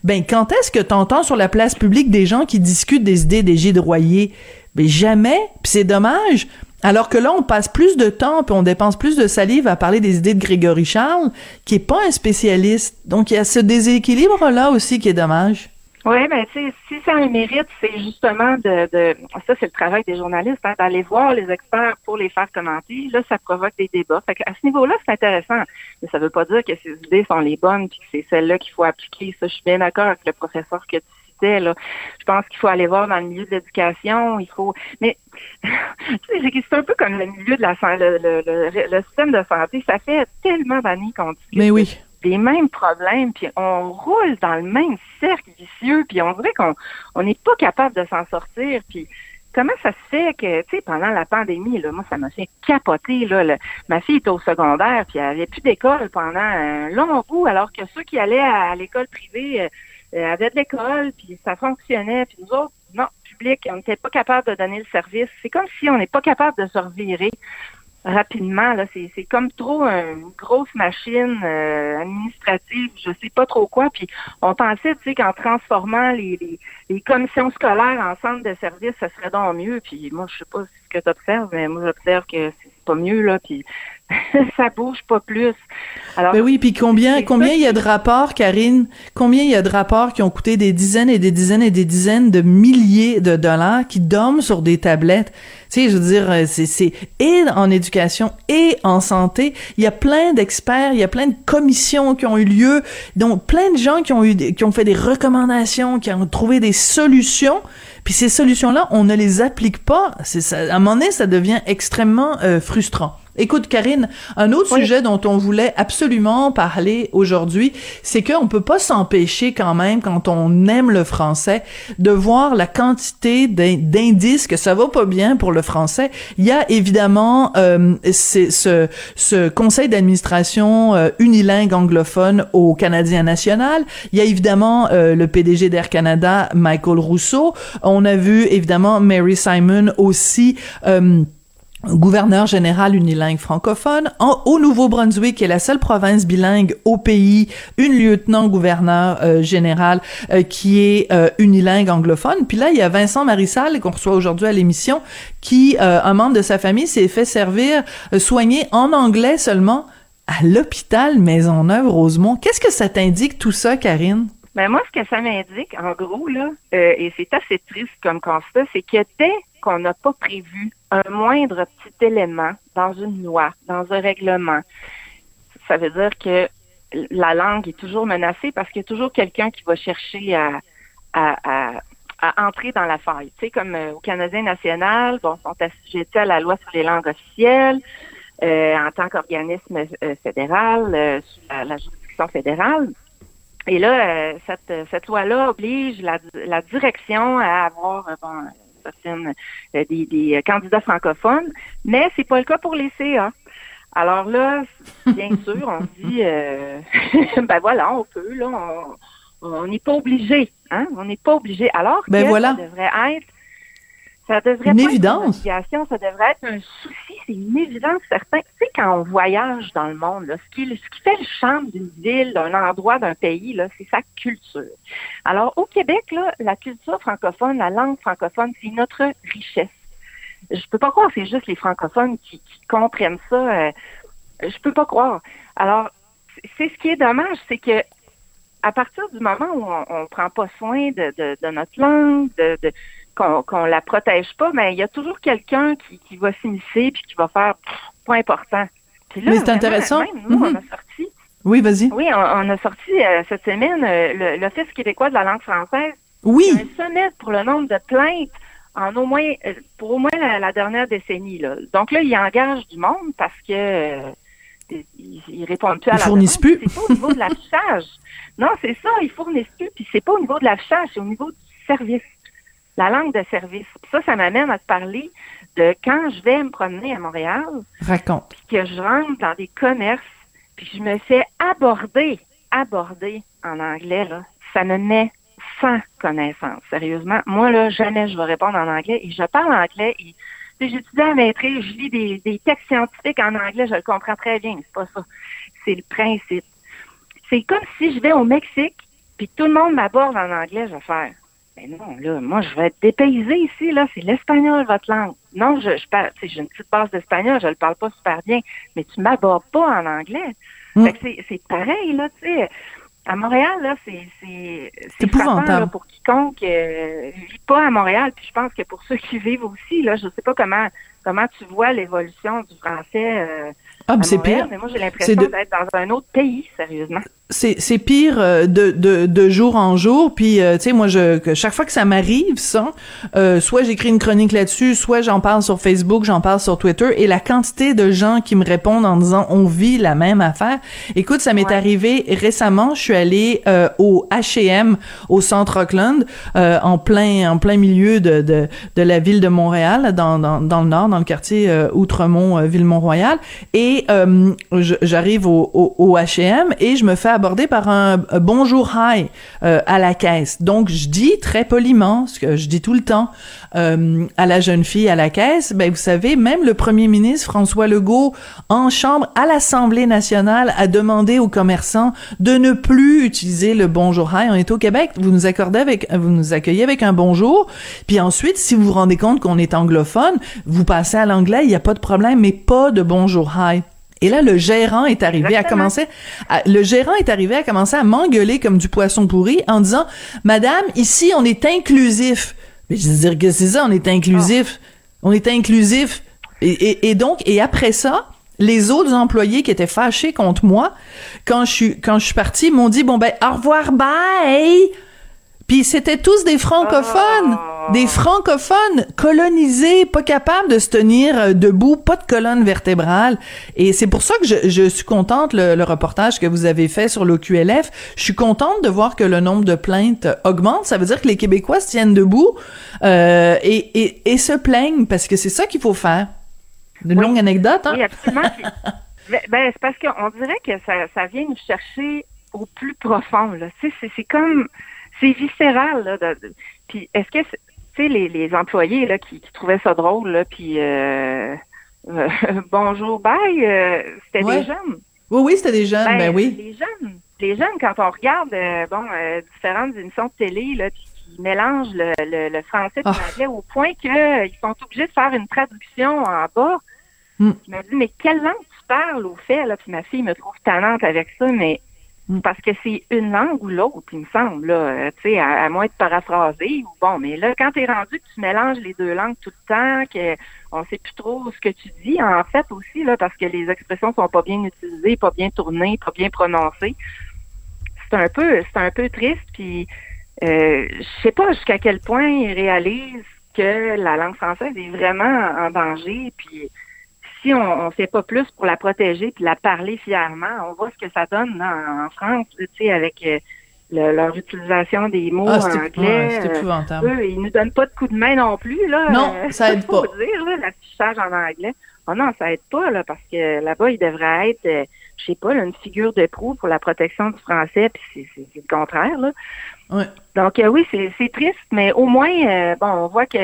Ben, quand est-ce que t'entends sur la place publique des gens qui discutent des idées d'Égide Royer? Ben, jamais, puis c'est dommage. Alors que là, on passe plus de temps puis on dépense plus de salive à parler des idées de Grégory Charles, qui est pas un spécialiste. Donc, il y a ce déséquilibre-là aussi qui est dommage. Oui, ben tu si ça a un mérite, c'est justement de, de ça c'est le travail des journalistes, hein, d'aller voir les experts pour les faire commenter. Là, ça provoque des débats. Fait à ce niveau-là, c'est intéressant. Mais ça veut pas dire que ces idées sont les bonnes puis que c'est celles-là qu'il faut appliquer. Ça, je suis bien d'accord avec le professeur que tu Là. Je pense qu'il faut aller voir dans le milieu de l'éducation. Il faut. Mais c'est un peu comme le milieu de la le, le, le, système de santé. Ça fait tellement d'années qu'on discute. Mais oui des mêmes problèmes, puis on roule dans le même cercle vicieux, puis on dirait qu'on on n'est pas capable de s'en sortir, puis comment ça se fait que, tu sais, pendant la pandémie, là, moi, ça m'a fait capoter, là, ma fille était au secondaire, puis elle avait plus d'école pendant un long bout, alors que ceux qui allaient à, l'école privée euh, avaient de l'école, puis ça fonctionnait, puis nous autres, non, public, on n'était pas capable de donner le service. C'est comme si on n'est pas capable de se revirer rapidement. Là, c'est, c'est comme trop une grosse machine euh, administrative, je sais pas trop quoi. Puis on pensait, tu sais, qu'en transformant les, les, les, commissions scolaires en centres de services, ça serait donc mieux. Puis moi, je sais pas ce que tu observes, mais moi j'observe que c'est pas mieux là. Puis ça bouge pas plus. Alors, ben oui, puis combien combien il y a de rapports, Karine, combien il y a de rapports qui ont coûté des dizaines et des dizaines et des dizaines de milliers de dollars qui dorment sur des tablettes? Tu sais, je veux dire, euh, c'est c'est et en éducation et en santé, il y a plein d'experts, il y a plein de commissions qui ont eu lieu, donc plein de gens qui ont eu qui ont fait des recommandations, qui ont trouvé des solutions. Puis ces solutions-là, on ne les applique pas. C'est ça, à un moment donné, ça devient extrêmement euh, frustrant. Écoute, Karine, un autre sujet dont on voulait absolument parler aujourd'hui, c'est qu'on peut pas s'empêcher quand même, quand on aime le français, de voir la quantité d'indices que ça va pas bien pour le français. Il y a évidemment euh, ce, ce conseil d'administration euh, unilingue anglophone au Canadien national. Il y a évidemment euh, le PDG d'Air Canada, Michael Rousseau. On a vu évidemment Mary Simon aussi. Euh, gouverneur général unilingue francophone. au Nouveau-Brunswick, qui est la seule province bilingue au pays, une lieutenant-gouverneur euh, général euh, qui est euh, unilingue anglophone. Puis là, il y a Vincent Marissal, qu'on reçoit aujourd'hui à l'émission, qui, un membre de sa famille, s'est fait servir, soigner en anglais seulement à l'hôpital Maisonneuve-Rosemont. Qu'est-ce que ça t'indique tout ça, Karine? Ben moi, ce que ça m'indique, en gros, là, et c'est assez triste comme constat, c'est que dès qu'on n'a pas prévu un moindre petit élément dans une loi, dans un règlement, ça veut dire que la langue est toujours menacée parce qu'il y a toujours quelqu'un qui va chercher à, entrer dans la faille. Tu sais, comme euh, au Canadien national, bon, sont assujettis à la loi sur les langues officielles euh, en tant qu'organisme euh, fédéral, sous la, juridiction fédérale. Et là, cette, cette loi-là oblige la, la direction à avoir certaines euh, des, des, euh, candidats francophones, mais c'est pas le cas pour les CA. Alors là, bien sûr, on se dit, euh, ben voilà, on peut, là, on n'est pas obligé, hein, on n'est pas obligé. Alors ben que voilà. ça devrait être ça devrait une pas évidence. Être une ça devrait être un souci, c'est une évidence certain. Tu sais, quand on voyage dans le monde, là, ce, qui, ce qui fait le charme d'une ville, d'un endroit, d'un pays, là, c'est sa culture. Alors, au Québec, là, la culture francophone, la langue francophone, c'est notre richesse. Je peux pas croire, c'est juste les francophones qui, comprennent ça. Euh, je peux pas croire. Alors, c'est ce qui est dommage, c'est que à partir du moment où on, on prend pas soin de, de, de notre langue, de, de qu'on la protège pas, mais il y a toujours quelqu'un qui, qui va s'immiscer puis qui va faire pas important. mais c'est intéressant. nous, on a mm-hmm. sorti. Oui, vas-y. Oui, on, a sorti euh, cette semaine euh, l'Office québécois de la langue française. Oui. Un sommet pour le nombre de plaintes en au moins euh, pour au moins la, dernière décennie. Là. Donc là, il engage du monde parce que ils, répondent plus à la fournissent plus. C'est pas au niveau de l'affichage. non, c'est ça, ils fournissent plus. Puis c'est pas au niveau de l'affichage, c'est au niveau du service la langue de service. Ça, ça m'amène à te parler de quand je vais me promener à Montréal. Raconte. Puis que je rentre dans des commerces, puis je me fais aborder, aborder en anglais, là. Ça me met sans connaissance, sérieusement. Moi, là, jamais je vais répondre en anglais et je parle anglais et j'étudie à maîtrise, je lis des, des textes scientifiques en anglais, je le comprends très bien, c'est pas ça. C'est le principe. C'est comme si je vais au Mexique, puis tout le monde m'aborde en anglais, je vais faire mais non, là, moi, je vais être dépaysée ici, là. C'est l'espagnol, votre langue. Non, je, je parle, j'ai une petite base d'espagnol, je le parle pas super bien, mais tu m'abordes pas en anglais. Mm. Fait que c'est pareil, là, tu sais. À Montréal, là, c'est c'est épouvantable pour quiconque euh, vit pas à Montréal. Puis je pense que pour ceux qui vivent aussi, là, je sais pas comment comment tu vois l'évolution du français euh, ah, c'est pire. Mais moi, j'ai l'impression d'être dans un autre pays, sérieusement. C'est, pire euh, de, de, de jour en jour. Puis, euh, tu sais, moi, je, chaque fois que ça m'arrive, ça, euh, soit j'écris une chronique là-dessus, soit j'en parle sur Facebook, j'en parle sur Twitter, et la quantité de gens qui me répondent en disant on vit la même affaire. Écoute, ça m'est arrivé récemment. Je suis allée au H&M au centre Auckland, en plein en plein milieu de, de, de la ville de Montréal, dans, dans, dans le nord, dans le quartier Outremont, Ville-Mont-Royal, et j'arrive au, au, H&M et je me fais aborder par un, bonjour hi euh, à la caisse. Donc je dis très poliment, ce que je dis tout le temps euh, à la jeune fille à la caisse, ben vous savez, même le premier ministre François Legault en chambre à l'Assemblée nationale a demandé aux commerçants de ne plus utiliser le bonjour hi. On est au Québec, vous nous accordez avec, vous nous accueillez avec un bonjour, puis ensuite si vous vous rendez compte qu'on est anglophone, vous passez à l'anglais, il n'y a pas de problème, mais pas de bonjour hi. Et là, le gérant est arrivé à commencer, le gérant est arrivé à commencer à m'engueuler comme du poisson pourri en disant, Madame, ici, on est inclusif. Mais je veux dire que c'est ça, on est inclusif. On est inclusif. Et, et, donc, et après ça, les autres employés qui étaient fâchés contre moi, quand je suis, quand je suis partie, m'ont dit, bon ben, au revoir, bye! Puis c'était tous des francophones, oh. des francophones colonisés, pas capables de se tenir euh, debout, pas de colonne vertébrale. Et c'est pour ça que je, je suis contente le, reportage que vous avez fait sur l'OQLF. Je suis contente de voir que le nombre de plaintes augmente. Ça veut dire que les Québécois se tiennent debout euh, et, et, et se plaignent parce que c'est ça qu'il faut faire. Une longue anecdote, hein? Oui, absolument. ben, c'est parce qu'on dirait que ça, ça vient nous chercher au plus profond. Là. C'est, c'est comme c'est viscéral. Là, puis est-ce que tu sais les, les employés là qui, qui trouvaient ça drôle là, puis euh, euh, bonjour bye, euh, c'était des jeunes. Oui oui c'était des jeunes, ben, ben, oui. Les jeunes, les jeunes quand on regarde bon différentes émissions de télé là, qui mélangent le, le, français et ah. l'anglais au point qu'ils sont obligés de faire une traduction en bas. Hmm. Je me dis mais quelle langue tu parles au fait là, puis ma fille me trouve talente avec ça, mais. Parce que c'est une langue ou l'autre, il me semble, là, euh, tu sais, à, moins de paraphraser ou bon, mais là, quand t'es rendu que tu mélanges les deux langues tout le temps, que on sait plus trop ce que tu dis, en fait aussi, là, parce que les expressions sont pas bien utilisées, pas bien tournées, pas bien prononcées. C'est un peu, c'est un peu triste, puis euh, je sais pas jusqu'à quel point ils réalisent que la langue française est vraiment en danger, puis si on ne fait pas plus pour la protéger puis la parler fièrement, on voit ce que ça donne en, France, tu sais, avec euh, leur utilisation des mots ah, en anglais. c'est euh, épouvantable. eux, ils nous donnent pas de coup de main non plus, là. Non, ça aide pas. dire, là, l'affichage en anglais. Oh non, ça aide pas, là, parce que là-bas, il devrait être, euh, je sais pas, une figure de proue pour la protection du français, puis c'est le contraire, là. Ouais. Donc, oui, c'est triste, mais au moins, bon, on voit que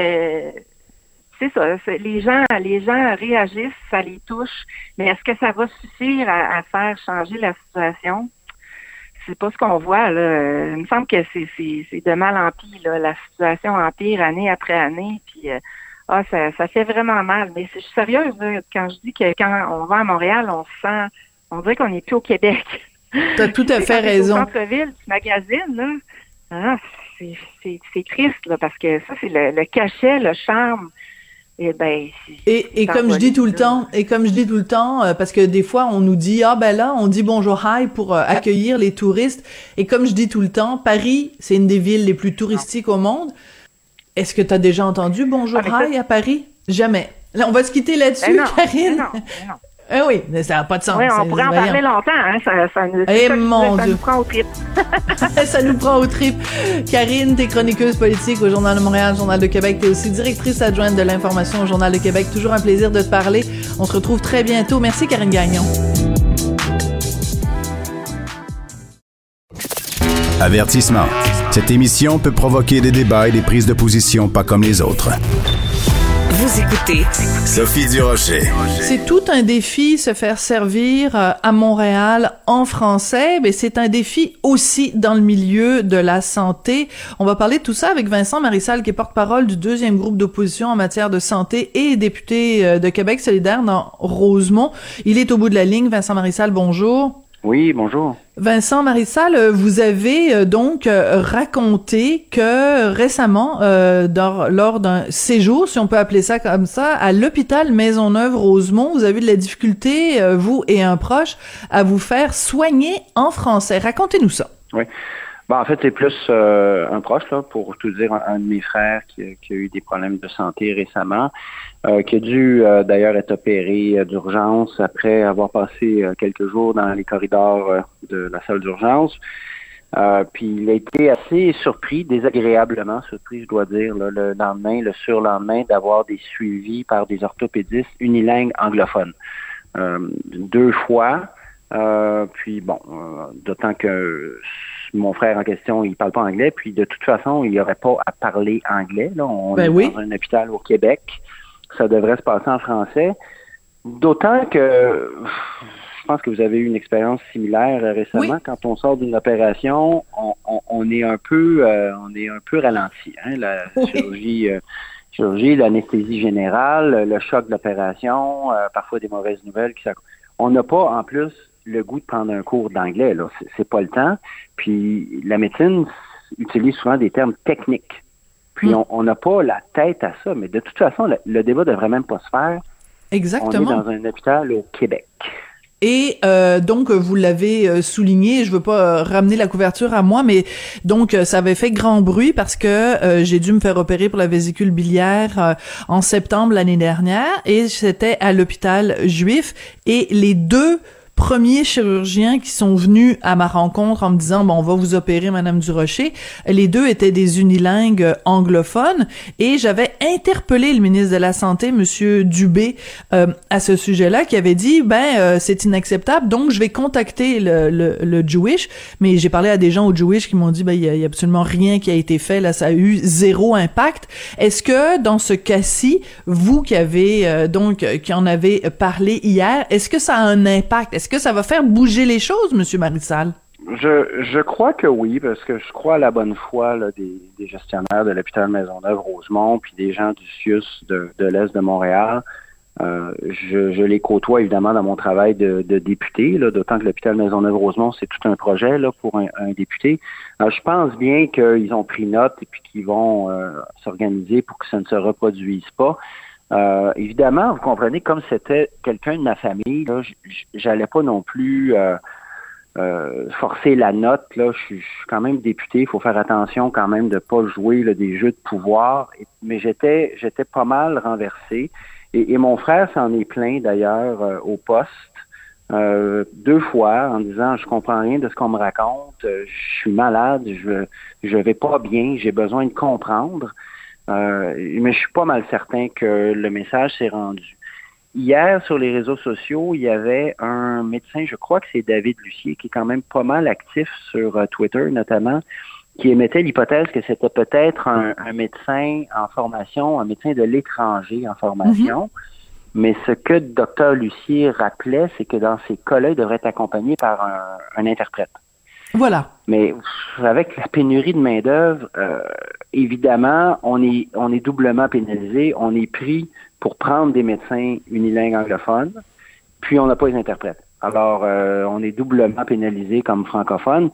c'est ça. Les gens, les gens réagissent, ça les touche, mais est-ce que ça va suffire à, faire changer la situation? C'est pas ce qu'on voit. Là. Il me semble que c'est, de mal en pire. Là. La situation empire année après année. Puis euh, ah, ça, ça fait vraiment mal. Mais je suis sérieuse quand je dis que quand on va à Montréal, on se sent, on dirait qu'on n'est plus au Québec. Tu as tout à fait raison. Au centre-ville, tu magasines, là. Ah, c'est, triste, là, parce que ça, c'est le cachet, le charme eh ben, et, et, comme je dis tout le temps, et comme je dis tout le temps, euh, parce que des fois on nous dit ah ben là on dit bonjour hi pour euh, accueillir les touristes, et comme je dis tout le temps, Paris c'est une des villes les plus touristiques au monde. Est-ce que tu as déjà entendu bonjour ah, hi à Paris? Jamais. Là on va se quitter là-dessus, ben Karine. Ben ben eh oui, mais ça n'a pas de sens. Oui, on pourrait en parler longtemps. Hein? Ça, ça, nous, eh mon ça Dieu. nous prend au trip. ça nous prend au trip. Karine, t'es chroniqueuse politique au Journal de Montréal, Journal de Québec. T'es aussi directrice adjointe de l'information au Journal de Québec. Toujours un plaisir de te parler. On se retrouve très bientôt. Merci, Karine Gagnon. Avertissement. Cette émission peut provoquer des débats et des prises de position pas comme les autres. Vous écoutez Sophie Durocher. C'est tout un défi se faire servir euh, à Montréal en français, mais c'est un défi aussi dans le milieu de la santé. On va parler de tout ça avec Vincent Marissal, qui est porte-parole du deuxième groupe d'opposition en matière de santé et député euh, de Québec solidaire dans Rosemont. Il est au bout de la ligne. Vincent Marissal, bonjour. Oui, bonjour. Vincent Marissal, euh, vous avez euh, donc euh, raconté que récemment, lors d'un séjour, si on peut appeler ça comme ça, à l'hôpital Maisonneuve-Rosemont, vous avez eu de la difficulté, vous et un proche, à vous faire soigner en français. Racontez-nous ça. Oui. Bon, en fait, c'est plus un proche, là, pour tout dire, un, de mes frères qui, a eu des problèmes de santé récemment. Euh, qui a dû euh, d'ailleurs être opéré euh, d'urgence après avoir passé quelques jours dans les corridors de la salle d'urgence. puis il a été assez surpris, désagréablement surpris, je dois dire, le lendemain, le surlendemain, d'avoir des suivis par des orthopédistes unilingues anglophones. deux fois. puis bon, d'autant que mon frère en question, il parle pas anglais, puis de toute façon, il n'y aurait pas à parler anglais. Là. On ben est dans un hôpital au Québec ça devrait se passer en français. D'autant que je pense que vous avez eu une expérience similaire récemment. Quand on sort d'une opération, on, est un peu, euh, on est un peu ralenti. Hein? La chirurgie, euh, chirurgie, l'anesthésie générale, le choc de l'opération, euh, parfois des mauvaises nouvelles. Qui on n'a pas en plus le goût de prendre un cours d'anglais. Là, c'est pas le temps. Puis la médecine utilise souvent des termes techniques. Puis mm. on n'a pas la tête à ça. Mais de toute façon, le, le débat devrait même pas se faire. Exactement. On est dans un hôpital au Québec. Et euh, donc vous l'avez euh, souligné, je veux pas euh, ramener la couverture à moi, mais donc ça avait fait grand bruit parce que j'ai dû me faire opérer pour la vésicule biliaire en septembre l'année dernière et c'était à l'hôpital juif et les deux premiers chirurgiens qui sont venus à ma rencontre en me disant bon on va vous opérer madame Durocher. Les deux étaient des unilingues anglophones et j'avais interpellé le ministre de la santé monsieur Dubé euh, à ce sujet-là qui avait dit ben euh, c'est inacceptable donc je vais contacter le, le, le Jewish. Mais j'ai parlé à des gens au Jewish qui m'ont dit ben il y, a absolument rien qui a été fait là ça a eu zéro impact. Est-ce que dans ce cas-ci vous qui avez euh, donc qui en avez parlé hier est-ce que ça a un impact? Est-ce que ça va faire bouger les choses, Monsieur Marissal? Je, je crois que oui, parce que je crois à la bonne foi des, gestionnaires de l'hôpital Maisonneuve-Rosemont, puis des gens du CIUS de, l'Est de Montréal. Euh, je, les côtoie évidemment dans mon travail de, député, d'autant que l'hôpital Maisonneuve-Rosemont, c'est tout un projet pour un, député. Alors, je pense bien qu'ils ont pris note et qu'ils vont euh, s'organiser pour que ça ne se reproduise pas. Euh, évidemment, vous comprenez, comme c'était quelqu'un de ma famille, là, j'allais pas non plus euh, euh, forcer la note. Là, je suis, quand même député. Il faut faire attention quand même de pas jouer des jeux de pouvoir. mais j'étais, j'étais pas mal renversé. Et, mon frère s'en est plaint d'ailleurs au poste. deux fois en disant je comprends rien de ce qu'on me raconte, je suis malade, je je vais pas bien, j'ai besoin de comprendre. Euh, mais je suis pas mal certain que le message s'est rendu. Hier, sur les réseaux sociaux, il y avait un médecin, je crois que c'est David Lucier, qui est quand même pas mal actif sur euh, Twitter notamment, qui émettait l'hypothèse que c'était peut-être un, médecin en formation, un médecin de l'étranger en formation. Mm-hmm. Mais ce que le docteur Lucier rappelait, c'est que dans ces cas-là, il devrait être accompagné par un interprète. Voilà. Mais avec la pénurie de main-d'œuvre, euh, évidemment, on est, on est doublement pénalisé. On est pris pour prendre des médecins unilingues anglophones, puis on n'a pas les interprètes. Alors, euh, on est doublement pénalisé comme francophone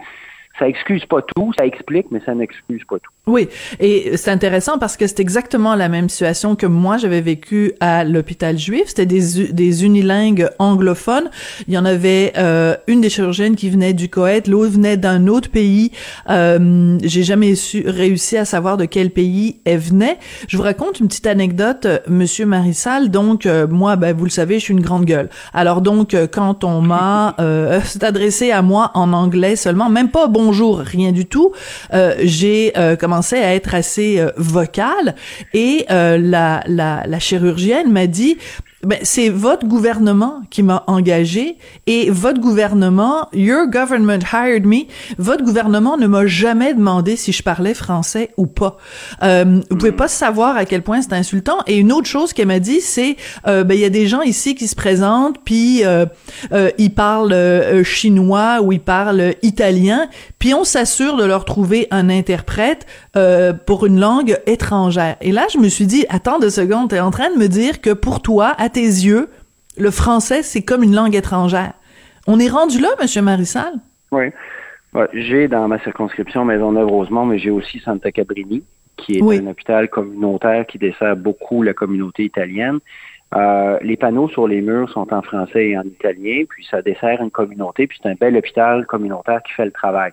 ça excuse pas tout, ça explique, mais ça n'excuse pas tout. Oui, et c'est intéressant parce que c'est exactement la même situation que moi j'avais vécu à l'hôpital juif. C'était des, des unilingues anglophones. Il y en avait euh, une des chirurgiennes qui venait du Koweït, l'autre venait d'un autre pays. Euh, J'ai jamais su, réussi à savoir de quel pays elle venait. Je vous raconte une petite anecdote, euh, Monsieur Marissal. Donc euh, moi, ben, vous le savez, je suis une grande gueule. Alors donc euh, quand on m'a euh, adressé à moi en anglais seulement, même pas bon bonjour, rien du tout, euh, j'ai euh, commencé à être assez euh, vocale et la, la, la chirurgienne m'a dit ben, c'est votre gouvernement qui m'a engagé et votre gouvernement, your government hired me, votre gouvernement ne m'a jamais demandé si je parlais français ou pas. Euh, vous pouvez pas savoir à quel point c'est insultant. Et une autre chose qu'elle m'a dit, c'est euh, ben il y a des gens ici qui se présentent puis euh, euh ils parlent euh, chinois ou ils parlent italien, puis on s'assure de leur trouver un interprète euh, pour une langue étrangère. Et là, je me suis dit, attends deux secondes, t'es en train de me dire que pour toi, à tes yeux, le français, c'est comme une langue étrangère. On est rendu là, Monsieur Marissal? Oui. j'ai dans ma circonscription Maisonneuve-Rosemont, mais j'ai aussi Santa Cabrini, qui est un hôpital communautaire qui dessert beaucoup la communauté italienne. Euh, les panneaux sur les murs sont en français et en italien, puis ça dessert une communauté, puis c'est un bel hôpital communautaire qui fait le travail.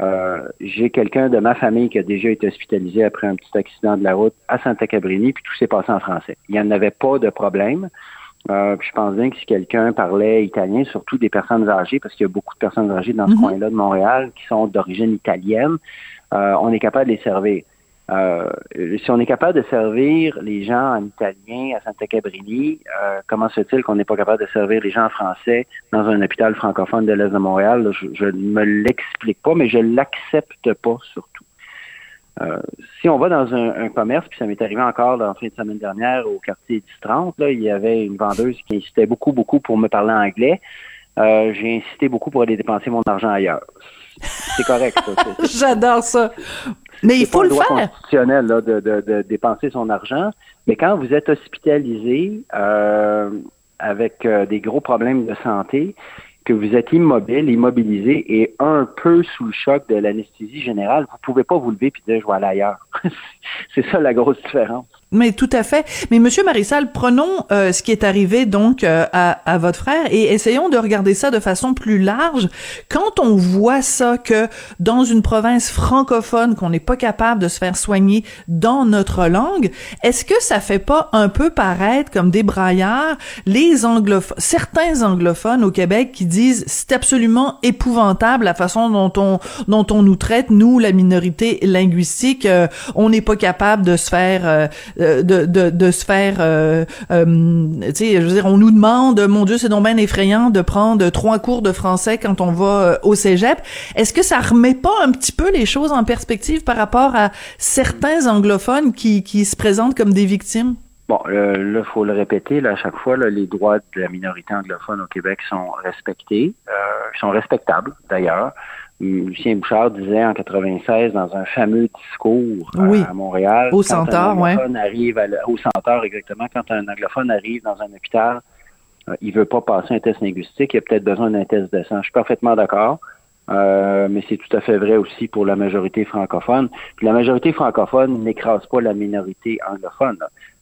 Euh, j'ai quelqu'un de ma famille qui a déjà été hospitalisé après un petit accident de la route à Santa Cabrini, puis tout s'est passé en français. Il n'y en avait pas de problème. Euh, je pense bien que si quelqu'un parlait italien, surtout des personnes âgées, parce qu'il y a beaucoup de personnes âgées dans ce mhm. coin-là de Montréal qui sont d'origine italienne, euh, on est capable de les servir. Euh, si on est capable de servir les gens en italien à Santa Cabrini, euh, comment se fait-il qu'on n'est pas capable de servir les gens en français dans un hôpital francophone de l'Est de Montréal? je ne me l'explique pas, mais je l'accepte pas surtout. Euh, si on va dans un, commerce, puis ça m'est arrivé encore dans la fin de semaine dernière au quartier 10-30, là, il y avait une vendeuse qui insistait beaucoup, beaucoup pour me parler anglais. J'ai insisté beaucoup pour aller dépenser mon argent ailleurs. C'est correct. J'adore ça. Mais il faut le, droit constitutionnel de, dépenser son argent. Mais quand vous êtes hospitalisé, euh, avec des gros problèmes de santé, que vous êtes immobile, immobilisé et un peu sous le choc de l'anesthésie générale, vous pouvez pas vous lever puis dire je vais aller ailleurs. c'est ça la grosse différence. Mais tout à fait. Mais Monsieur Marissal, prenons euh, ce qui est arrivé donc euh, à, à, votre frère et essayons de regarder ça de façon plus large. Quand on voit ça que dans une province francophone qu'on n'est pas capable de se faire soigner dans notre langue, est-ce que ça fait pas un peu paraître comme des braillards les anglophones, certains anglophones au Québec qui disent c'est absolument épouvantable la façon dont on dont on nous traite nous la minorité linguistique, euh, on n'est pas capable de se faire euh, de, de, de se faire, euh, euh, tu sais, je veux dire, on nous demande, mon Dieu, c'est donc bien effrayant de prendre trois cours de français quand on va au cégep. Est-ce que ça remet pas un petit peu les choses en perspective par rapport à certains anglophones qui, qui se présentent comme des victimes? Bon, là, il faut le répéter, là, à chaque fois, là, les droits de la minorité anglophone au Québec sont respectés, euh, sont respectables d'ailleurs. Lucien Bouchard disait en 96 dans un fameux discours à Montréal. Au Centaure, oui. Arrive au Centaure, exactement. Quand un anglophone arrive dans un hôpital, euh, il veut pas passer un test linguistique, il a peut-être besoin d'un test de sang. Je suis parfaitement d'accord. Euh, mais c'est tout à fait vrai aussi pour la majorité francophone. Puis la majorité francophone n'écrase pas la minorité anglophone.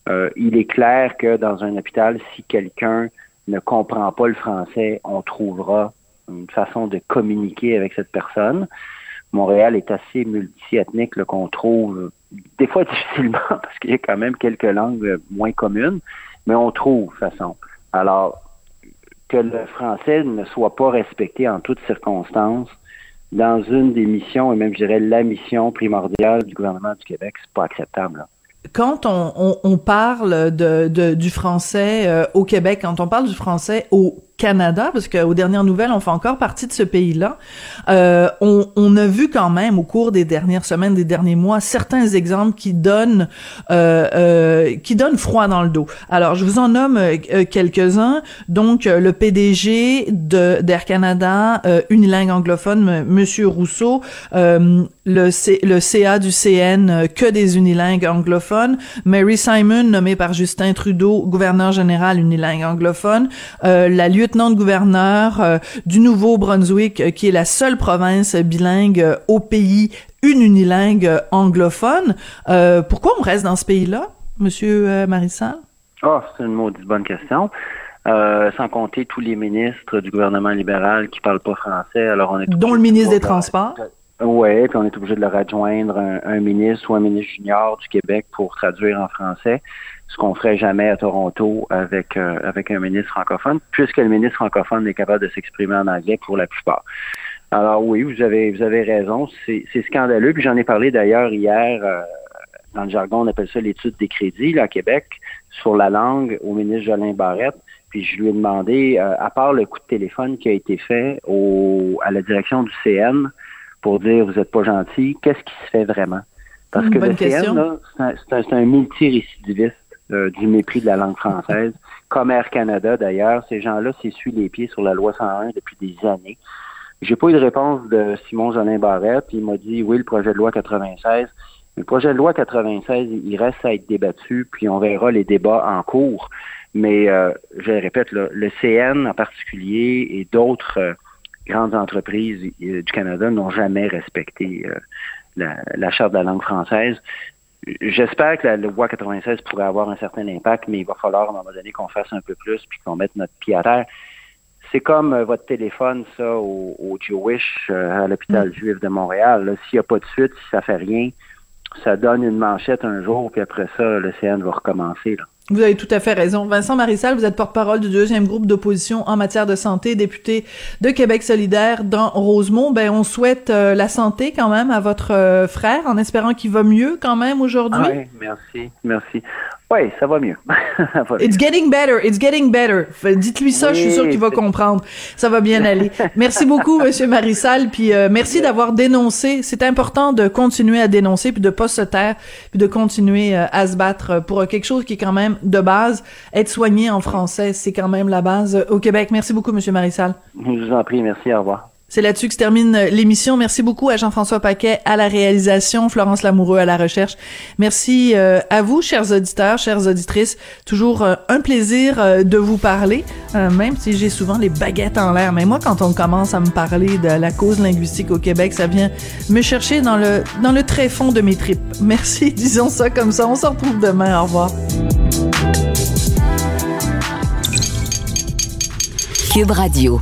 Euh, il est clair que dans un hôpital, si quelqu'un ne comprend pas le français, on trouvera une façon de communiquer avec cette personne. Montréal est assez multiethnique qu'on trouve des fois difficilement parce qu'il y a quand même quelques langues moins communes, mais on trouve façon. Alors que le français ne soit pas respecté en toutes circonstances dans une des missions et même je dirais la mission primordiale du gouvernement du Québec, c'est pas acceptable. quand on, parle de, de, du français euh, au Québec, quand on parle du français au Canada, parce qu'aux dernières nouvelles, on fait encore partie de ce pays-là. Euh, on, on, a vu quand même au cours des dernières semaines, des derniers mois, certains exemples qui donnent euh, euh, qui donnent froid dans le dos. Alors, je vous en nomme euh, quelques-uns. Donc, euh, le PDG d'Air Canada, euh, unilingue anglophone, Monsieur Rousseau, le, le CA du CN, que des unilingues anglophones. Mary Simon, nommée par Justin Trudeau, gouverneur général unilingue anglophone. la lieu lieutenant-gouverneur euh, du Nouveau-Brunswick, euh, qui est la seule province bilingue euh, au pays, une unilingue anglophone. pourquoi on reste dans ce pays-là, Monsieur Marissal? Oh, c'est une maudite bonne question. sans compter tous les ministres du gouvernement libéral qui parlent pas français. Alors on est dont le ministre des Transports. Oui, puis on est obligé de leur adjoindre un, ministre ou un ministre junior du Québec pour traduire en français ce qu'on ferait jamais à Toronto avec euh, avec un ministre francophone, puisque le ministre francophone est capable de s'exprimer en anglais pour la plupart. Alors oui, vous avez vous avez raison, c'est scandaleux. Puis j'en ai parlé d'ailleurs hier. Euh, dans le jargon, on appelle ça l'étude des crédits là, à Québec sur la langue au ministre Jolin Barrette. Puis je lui ai demandé, euh, à part le coup de téléphone qui a été fait au, à la direction du CN pour dire vous n'êtes pas gentil, qu'est-ce qui se fait vraiment? Parce que le CN, c'est un, un multirécidiviste. Euh, du mépris de la langue française. Comme Air Canada, d'ailleurs, ces gens-là s'essuient les pieds sur la loi 101 depuis des années. J'ai pas eu de réponse de Simon Jolin Barrette. Il m'a dit oui, le projet de loi 96. Le projet de loi 96, il reste à être débattu, puis on verra les débats en cours. Mais euh, je le répète, le CN en particulier et d'autres euh, grandes entreprises du Canada n'ont jamais respecté la, la, charte de la langue française. J'espère que la loi 96 pourrait avoir un certain impact, mais il va falloir à un moment donné qu'on fasse un peu plus puis qu'on mette notre pied à terre. C'est comme euh, votre téléphone, ça, au, Jewish, euh, à l'hôpital mm. juif de Montréal. S'il n'y a pas de suite, si ça fait rien, ça donne une manchette un jour, puis après ça, le CN va recommencer. Là. Vous avez tout à fait raison. Vincent Marissal, vous êtes porte-parole du deuxième groupe d'opposition en matière de santé, député de Québec solidaire dans Rosemont. Ben, on souhaite euh, la santé quand même à votre euh, frère, en espérant qu'il va mieux quand même aujourd'hui. Oui, merci, merci. Oui, ça va mieux. It's getting better, it's getting better. Dites-lui ça, je suis sûr qu'il va comprendre. Ça va bien aller. Merci beaucoup, Monsieur Marissal, puis euh, merci d'avoir dénoncé. C'est important de continuer à dénoncer, puis de pas se taire, puis de continuer à se battre pour quelque chose qui est quand même de base. Être soigné en français, c'est quand même la base au Québec. Merci beaucoup, Monsieur Marissal. Je vous en prie, merci, au revoir. C'est là-dessus que se termine l'émission. Merci beaucoup à Jean-François Paquet à la réalisation, Florence Lamoureux à la recherche. Merci euh, à vous, chers auditeurs, chères auditrices. Toujours euh, un plaisir euh, de vous parler, même si j'ai souvent les baguettes en l'air. Mais moi, quand on commence à me parler de la cause linguistique au Québec, ça vient me chercher dans le dans le très fond de mes tripes. Merci, disons ça comme ça. On se retrouve demain. Au revoir. Cube Radio.